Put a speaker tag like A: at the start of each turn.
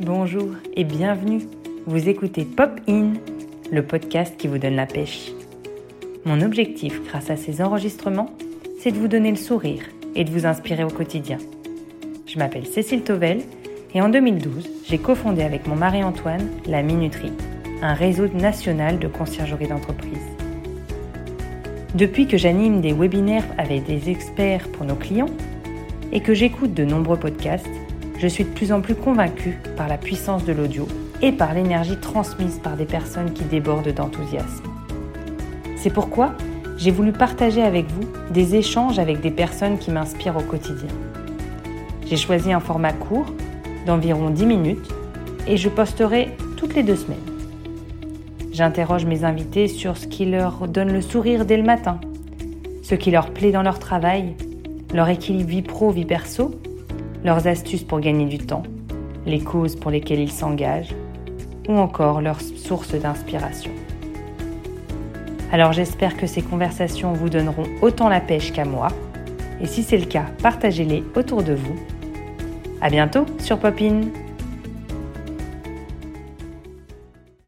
A: bonjour et bienvenue. Vous écoutez Pop In, le podcast qui vous donne la pêche. Mon objectif grâce à ces enregistrements, c'est de vous donner le sourire et de vous inspirer au quotidien. Je m'appelle Cécile Tovel et en 2012, j'ai cofondé avec mon mari Antoine la Minuterie, un réseau national de conciergerie d'entreprise. Depuis que j'anime des webinaires avec des experts pour nos clients et que j'écoute de nombreux podcasts, je suis de plus en plus convaincue par la puissance de l'audio et par l'énergie transmise par des personnes qui débordent d'enthousiasme. C'est pourquoi j'ai voulu partager avec vous des échanges avec des personnes qui m'inspirent au quotidien. J'ai choisi un format court, d'environ 10 minutes, et je posterai toutes les deux semaines. J'interroge mes invités sur ce qui leur donne le sourire dès le matin, ce qui leur plaît dans leur travail, leur équilibre vie pro-vie perso leurs astuces pour gagner du temps, les causes pour lesquelles ils s'engagent, ou encore leurs sources d'inspiration. Alors j'espère que ces conversations vous donneront autant la pêche qu'à moi, et si c'est le cas, partagez-les autour de vous. À bientôt sur Popine